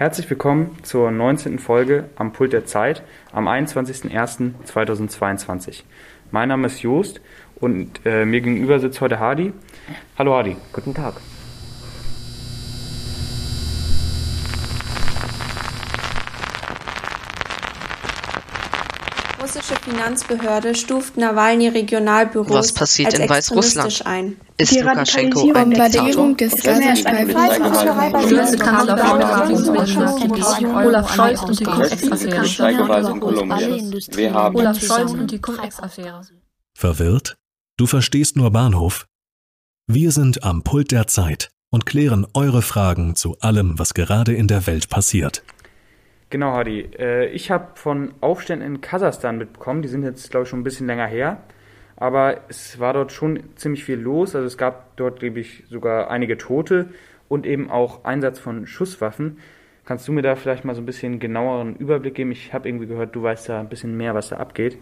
Herzlich willkommen zur 19. Folge am Pult der Zeit am 21.01.2022. Mein Name ist Joost und äh, mir gegenüber sitzt heute Hadi. Hallo Hadi. Guten Tag. russische Finanzbehörde stuft Nawalny-Regionalbüros Was passiert als in Weißrussland? extremistisch ein. Ist Die Lukaschenko ein Bombardierung Diktator? des. Olaf Scholz und die Cum-Ex-Affäre. Olaf Scholz und die Cum-Ex-Affäre. Verwirrt? Du verstehst nur Bahnhof? Wir sind am Pult der Zeit und klären eure Fragen zu allem, was gerade in der Welt passiert. Genau, Hadi. Äh, ich habe von Aufständen in Kasachstan mitbekommen. Die sind jetzt, glaube ich, schon ein bisschen länger her. Aber es war dort schon ziemlich viel los. Also es gab dort, glaube ich, sogar einige Tote und eben auch Einsatz von Schusswaffen. Kannst du mir da vielleicht mal so ein bisschen genaueren Überblick geben? Ich habe irgendwie gehört, du weißt da ein bisschen mehr, was da abgeht.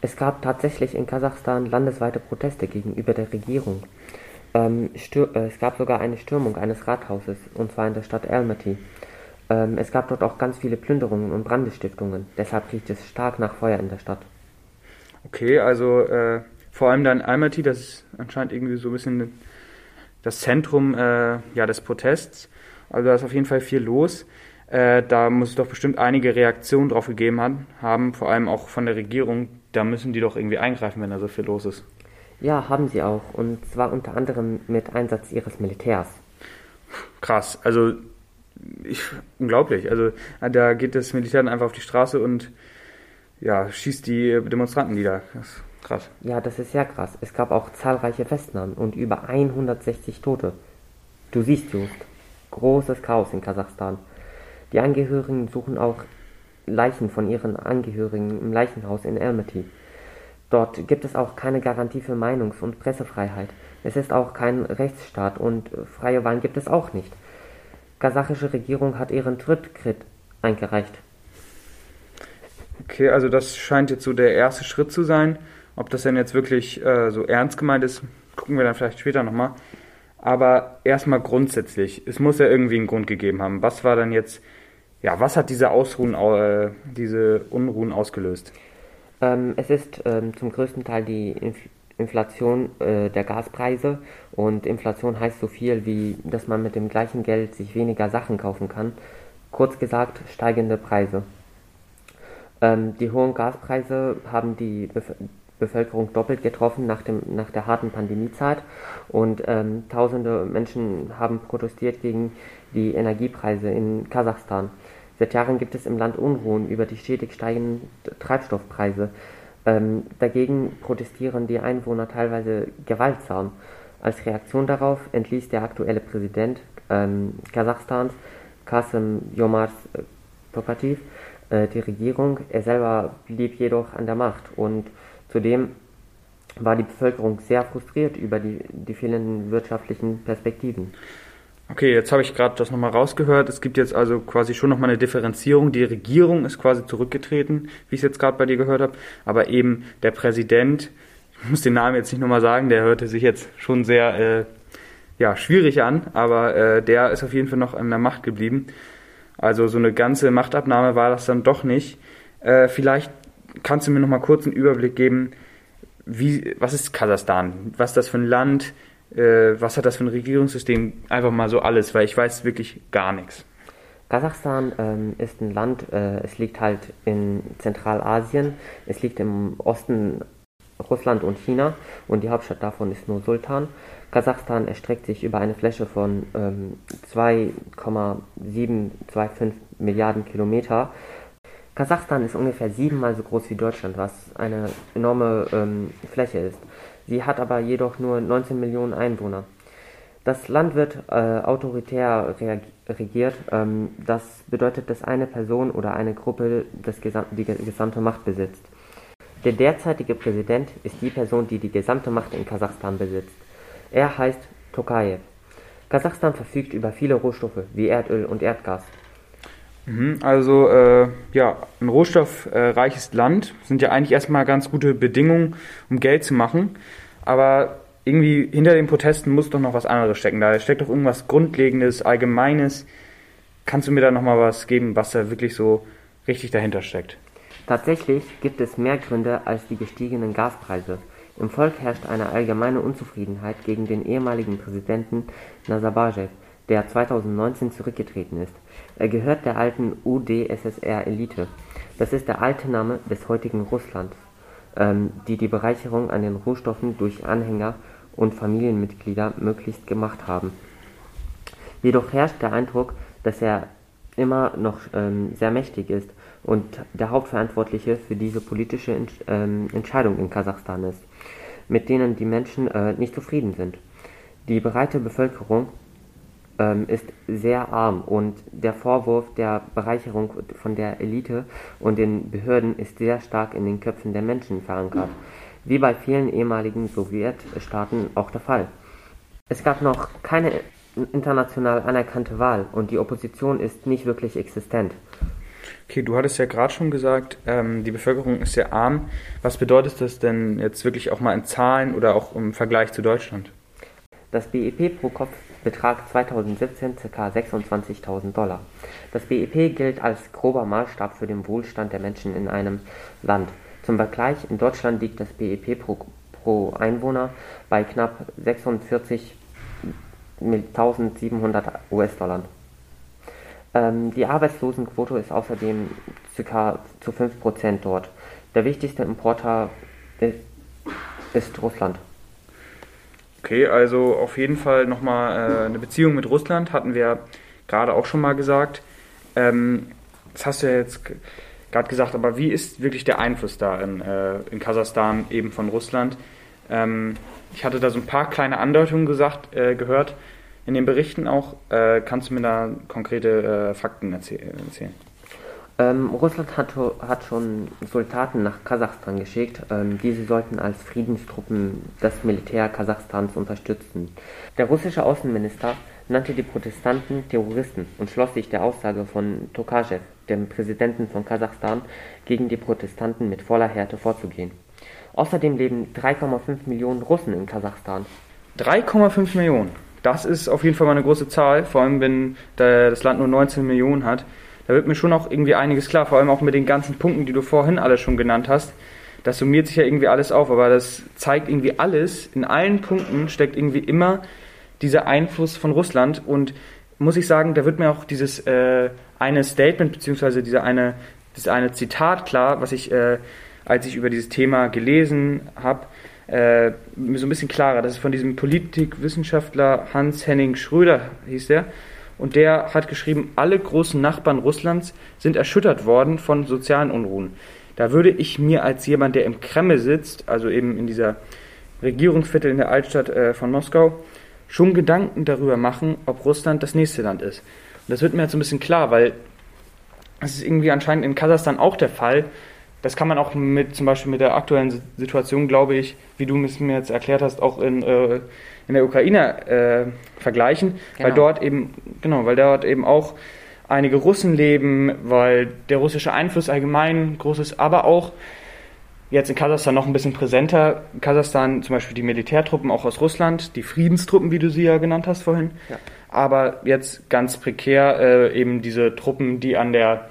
Es gab tatsächlich in Kasachstan landesweite Proteste gegenüber der Regierung. Ähm, äh, es gab sogar eine Stürmung eines Rathauses, und zwar in der Stadt Almaty. Ähm, es gab dort auch ganz viele Plünderungen und Brandestiftungen. Deshalb riecht es stark nach Feuer in der Stadt. Okay, also äh, vor allem dann Almaty, das ist anscheinend irgendwie so ein bisschen das Zentrum äh, ja, des Protests. Also da ist auf jeden Fall viel los. Äh, da muss es doch bestimmt einige Reaktionen drauf gegeben haben, haben, vor allem auch von der Regierung. Da müssen die doch irgendwie eingreifen, wenn da so viel los ist. Ja, haben sie auch. Und zwar unter anderem mit Einsatz ihres Militärs. Krass, also ich, unglaublich. Also da geht das Militär dann einfach auf die Straße und ja, schießt die Demonstranten nieder. Das ist krass. Ja, das ist sehr krass. Es gab auch zahlreiche Festnahmen und über 160 Tote. Du siehst, Just, großes Chaos in Kasachstan. Die Angehörigen suchen auch Leichen von ihren Angehörigen im Leichenhaus in Almaty. Dort gibt es auch keine Garantie für Meinungs- und Pressefreiheit. Es ist auch kein Rechtsstaat und freie Wahlen gibt es auch nicht. Kasachische Regierung hat ihren Trittkrit eingereicht. Okay, also das scheint jetzt so der erste Schritt zu sein. Ob das denn jetzt wirklich äh, so ernst gemeint ist, gucken wir dann vielleicht später nochmal. Aber erstmal grundsätzlich, es muss ja irgendwie einen Grund gegeben haben. Was war dann jetzt, ja, was hat diese Ausruhen, äh, diese Unruhen ausgelöst? Ähm, es ist ähm, zum größten Teil die Inf Inflation äh, der Gaspreise und Inflation heißt so viel wie, dass man mit dem gleichen Geld sich weniger Sachen kaufen kann. Kurz gesagt, steigende Preise. Ähm, die hohen Gaspreise haben die Bef Bevölkerung doppelt getroffen nach, dem, nach der harten Pandemiezeit und ähm, tausende Menschen haben protestiert gegen die Energiepreise in Kasachstan. Seit Jahren gibt es im Land Unruhen über die stetig steigenden Treibstoffpreise. Ähm, dagegen protestieren die Einwohner teilweise gewaltsam. Als Reaktion darauf entließ der aktuelle Präsident ähm, Kasachstans, Kasim Jomart Tokayev, äh, die Regierung. Er selber blieb jedoch an der Macht und zudem war die Bevölkerung sehr frustriert über die, die fehlenden wirtschaftlichen Perspektiven. Okay, jetzt habe ich gerade das nochmal rausgehört. Es gibt jetzt also quasi schon nochmal eine Differenzierung. Die Regierung ist quasi zurückgetreten, wie ich es jetzt gerade bei dir gehört habe. Aber eben der Präsident, ich muss den Namen jetzt nicht nochmal sagen, der hörte sich jetzt schon sehr äh, ja, schwierig an, aber äh, der ist auf jeden Fall noch an der Macht geblieben. Also so eine ganze Machtabnahme war das dann doch nicht. Äh, vielleicht kannst du mir nochmal kurz einen Überblick geben, wie, was ist Kasachstan? Was ist das für ein Land? Äh, was hat das für ein Regierungssystem? Einfach mal so alles, weil ich weiß wirklich gar nichts. Kasachstan ähm, ist ein Land, äh, es liegt halt in Zentralasien, es liegt im Osten Russland und China und die Hauptstadt davon ist nur Sultan. Kasachstan erstreckt sich über eine Fläche von ähm, 2,725 Milliarden Kilometer. Kasachstan ist ungefähr siebenmal so groß wie Deutschland, was eine enorme ähm, Fläche ist. Sie hat aber jedoch nur 19 Millionen Einwohner. Das Land wird äh, autoritär regiert. Ähm, das bedeutet, dass eine Person oder eine Gruppe das gesam die gesamte Macht besitzt. Der derzeitige Präsident ist die Person, die die gesamte Macht in Kasachstan besitzt. Er heißt Tokayev. Kasachstan verfügt über viele Rohstoffe wie Erdöl und Erdgas. Mhm, Also äh, ja, ein rohstoffreiches Land sind ja eigentlich erstmal ganz gute Bedingungen, um Geld zu machen. Aber irgendwie hinter den Protesten muss doch noch was anderes stecken. Da steckt doch irgendwas Grundlegendes, Allgemeines. Kannst du mir da nochmal was geben, was da wirklich so richtig dahinter steckt? Tatsächlich gibt es mehr Gründe als die gestiegenen Gaspreise. Im Volk herrscht eine allgemeine Unzufriedenheit gegen den ehemaligen Präsidenten Nazarbayev, der 2019 zurückgetreten ist. Er gehört der alten UdSSR-Elite. Das ist der alte Name des heutigen Russlands, ähm, die die Bereicherung an den Rohstoffen durch Anhänger und Familienmitglieder möglichst gemacht haben. Jedoch herrscht der Eindruck, dass er immer noch ähm, sehr mächtig ist und der Hauptverantwortliche für diese politische Entsch ähm, Entscheidung in Kasachstan ist, mit denen die Menschen äh, nicht zufrieden sind. Die breite Bevölkerung ähm, ist sehr arm und der Vorwurf der Bereicherung von der Elite und den Behörden ist sehr stark in den Köpfen der Menschen verankert, wie bei vielen ehemaligen Sowjetstaaten auch der Fall. Es gab noch keine international anerkannte Wahl und die Opposition ist nicht wirklich existent. Okay, du hattest ja gerade schon gesagt, ähm, die Bevölkerung ist sehr arm. Was bedeutet das denn jetzt wirklich auch mal in Zahlen oder auch im Vergleich zu Deutschland? Das BIP pro Kopf betrag 2017 ca. 26.000 Dollar. Das BIP gilt als grober Maßstab für den Wohlstand der Menschen in einem Land. Zum Vergleich, in Deutschland liegt das BIP pro, pro Einwohner bei knapp 46 mit 1700 US-Dollar. Ähm, die Arbeitslosenquote ist außerdem ca. zu 5% dort. Der wichtigste Importer ist, ist Russland. Okay, also auf jeden Fall nochmal äh, eine Beziehung mit Russland, hatten wir gerade auch schon mal gesagt. Ähm, das hast du ja jetzt gerade gesagt, aber wie ist wirklich der Einfluss da in, äh, in Kasachstan eben von Russland? Ähm, ich hatte da so ein paar kleine Andeutungen gesagt, äh, gehört in den Berichten auch. Äh, kannst du mir da konkrete äh, Fakten erzäh erzählen? Ähm, Russland hat, hat, schon Soldaten nach Kasachstan geschickt. Ähm, diese sollten als Friedenstruppen das Militär Kasachstans unterstützen. Der russische Außenminister nannte die Protestanten Terroristen und schloss sich der Aussage von Tokajew, dem Präsidenten von Kasachstan, gegen die Protestanten mit voller Härte vorzugehen. Außerdem leben 3,5 Millionen Russen in Kasachstan. 3,5 Millionen. Das ist auf jeden Fall mal eine große Zahl, vor allem wenn das Land nur 19 Millionen hat. Da wird mir schon auch irgendwie einiges klar, vor allem auch mit den ganzen Punkten, die du vorhin alle schon genannt hast. Das summiert sich ja irgendwie alles auf, aber das zeigt irgendwie alles, in allen Punkten steckt irgendwie immer dieser Einfluss von Russland und muss ich sagen, da wird mir auch dieses äh, eine Statement beziehungsweise dieser eine, das eine Zitat klar, was ich, äh, als ich über dieses Thema gelesen habe, äh, so ein bisschen klarer. Das ist von diesem Politikwissenschaftler Hans-Henning Schröder, hieß der. Und der hat geschrieben, alle großen Nachbarn Russlands sind erschüttert worden von sozialen Unruhen. Da würde ich mir als jemand, der im Kreml sitzt, also eben in dieser Regierungsviertel in der Altstadt äh, von Moskau, schon Gedanken darüber machen, ob Russland das nächste Land ist. Und das wird mir jetzt so ein bisschen klar, weil es ist irgendwie anscheinend in Kasachstan auch der Fall, das kann man auch mit zum Beispiel mit der aktuellen Situation, glaube ich, wie du es mir jetzt erklärt hast, auch in, äh, in der Ukraine äh, vergleichen, genau. weil dort eben, genau, weil dort eben auch einige Russen leben, weil der russische Einfluss allgemein groß ist, aber auch jetzt in Kasachstan noch ein bisschen präsenter. In Kasachstan zum Beispiel die Militärtruppen auch aus Russland, die Friedenstruppen, wie du sie ja genannt hast vorhin. Ja. Aber jetzt ganz prekär äh, eben diese Truppen, die an der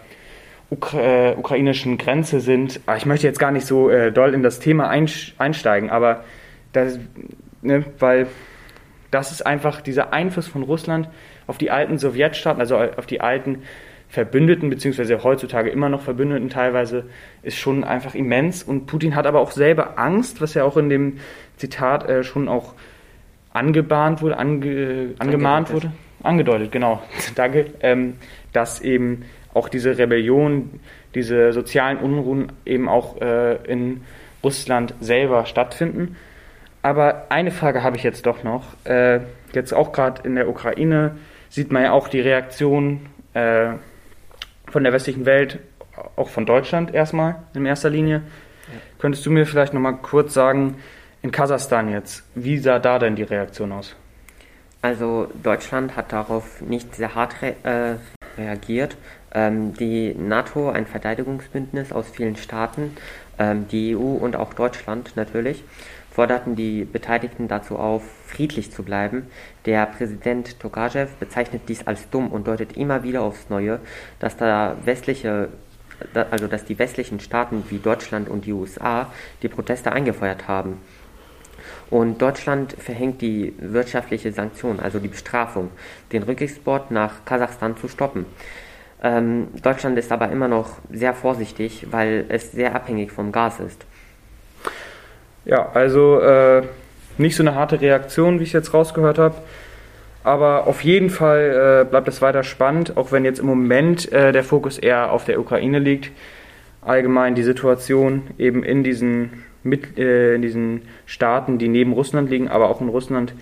Ukra äh, ukrainischen Grenze sind. Ah, ich möchte jetzt gar nicht so äh, doll in das Thema einsteigen, aber das, ne, weil das ist einfach dieser Einfluss von Russland auf die alten Sowjetstaaten, also auf die alten Verbündeten, beziehungsweise heutzutage immer noch Verbündeten teilweise, ist schon einfach immens. Und Putin hat aber auch selber Angst, was ja auch in dem Zitat äh, schon auch angebahnt wurde, ange, angemahnt wurde, angedeutet, genau, danke, ähm, dass eben auch diese Rebellion, diese sozialen Unruhen eben auch äh, in Russland selber stattfinden. Aber eine Frage habe ich jetzt doch noch. Äh, jetzt auch gerade in der Ukraine sieht man ja auch die Reaktion äh, von der westlichen Welt, auch von Deutschland erstmal in erster Linie. Ja. Könntest du mir vielleicht nochmal kurz sagen, in Kasachstan jetzt, wie sah da denn die Reaktion aus? Also Deutschland hat darauf nicht sehr hart re äh, reagiert. Ähm, die NATO, ein Verteidigungsbündnis aus vielen Staaten, ähm, die EU und auch Deutschland natürlich, forderten die Beteiligten dazu auf, friedlich zu bleiben. Der Präsident Tokajew bezeichnet dies als dumm und deutet immer wieder aufs Neue, dass da westliche also dass die westlichen Staaten wie Deutschland und die USA die Proteste eingefeuert haben. Und Deutschland verhängt die wirtschaftliche Sanktion, also die Bestrafung, den Rückexport nach Kasachstan zu stoppen. Ähm, Deutschland ist aber immer noch sehr vorsichtig, weil es sehr abhängig vom Gas ist. Ja, also äh, nicht so eine harte Reaktion, wie ich jetzt rausgehört habe. Aber auf jeden Fall äh, bleibt es weiter spannend, auch wenn jetzt im Moment äh, der Fokus eher auf der Ukraine liegt. Allgemein die Situation eben in diesen, mit, äh, in diesen Staaten, die neben Russland liegen, aber auch in Russland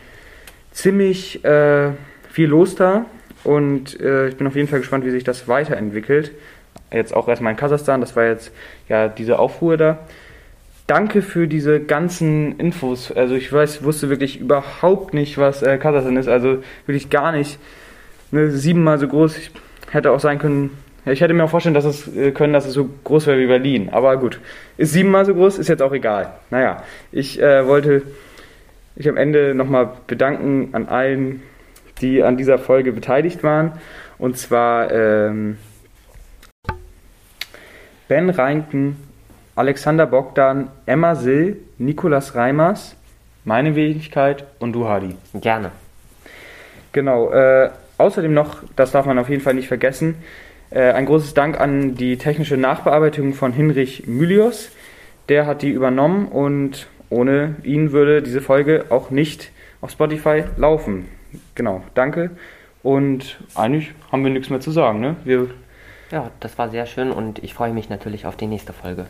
ziemlich äh, viel los da. Und äh, ich bin auf jeden Fall gespannt, wie sich das weiterentwickelt. Jetzt auch erstmal in Kasachstan, das war jetzt ja diese Aufruhr da danke für diese ganzen Infos. Also ich weiß, wusste wirklich überhaupt nicht, was äh, Kasachstan ist. Also wirklich gar nicht. Ne, siebenmal so groß. Ich hätte auch sein können. Ich hätte mir auch vorstellen, dass es äh, können, dass es so groß wäre wie Berlin. Aber gut, ist siebenmal so groß, ist jetzt auch egal. Naja, ich äh, wollte mich am Ende nochmal bedanken an allen, die an dieser Folge beteiligt waren. Und zwar ähm, Ben Reinken, Alexander Bogdan, Emma Sill, Nikolas Reimers, meine Wenigkeit und du, Hadi. Gerne. Genau. Äh, außerdem noch, das darf man auf jeden Fall nicht vergessen, äh, ein großes Dank an die technische Nachbearbeitung von Hinrich Mylios. Der hat die übernommen und ohne ihn würde diese Folge auch nicht auf Spotify laufen. Genau, danke. Und eigentlich haben wir nichts mehr zu sagen, ne? Wir ja, das war sehr schön und ich freue mich natürlich auf die nächste Folge.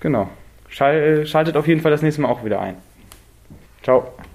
Genau. Schaltet auf jeden Fall das nächste Mal auch wieder ein. Ciao.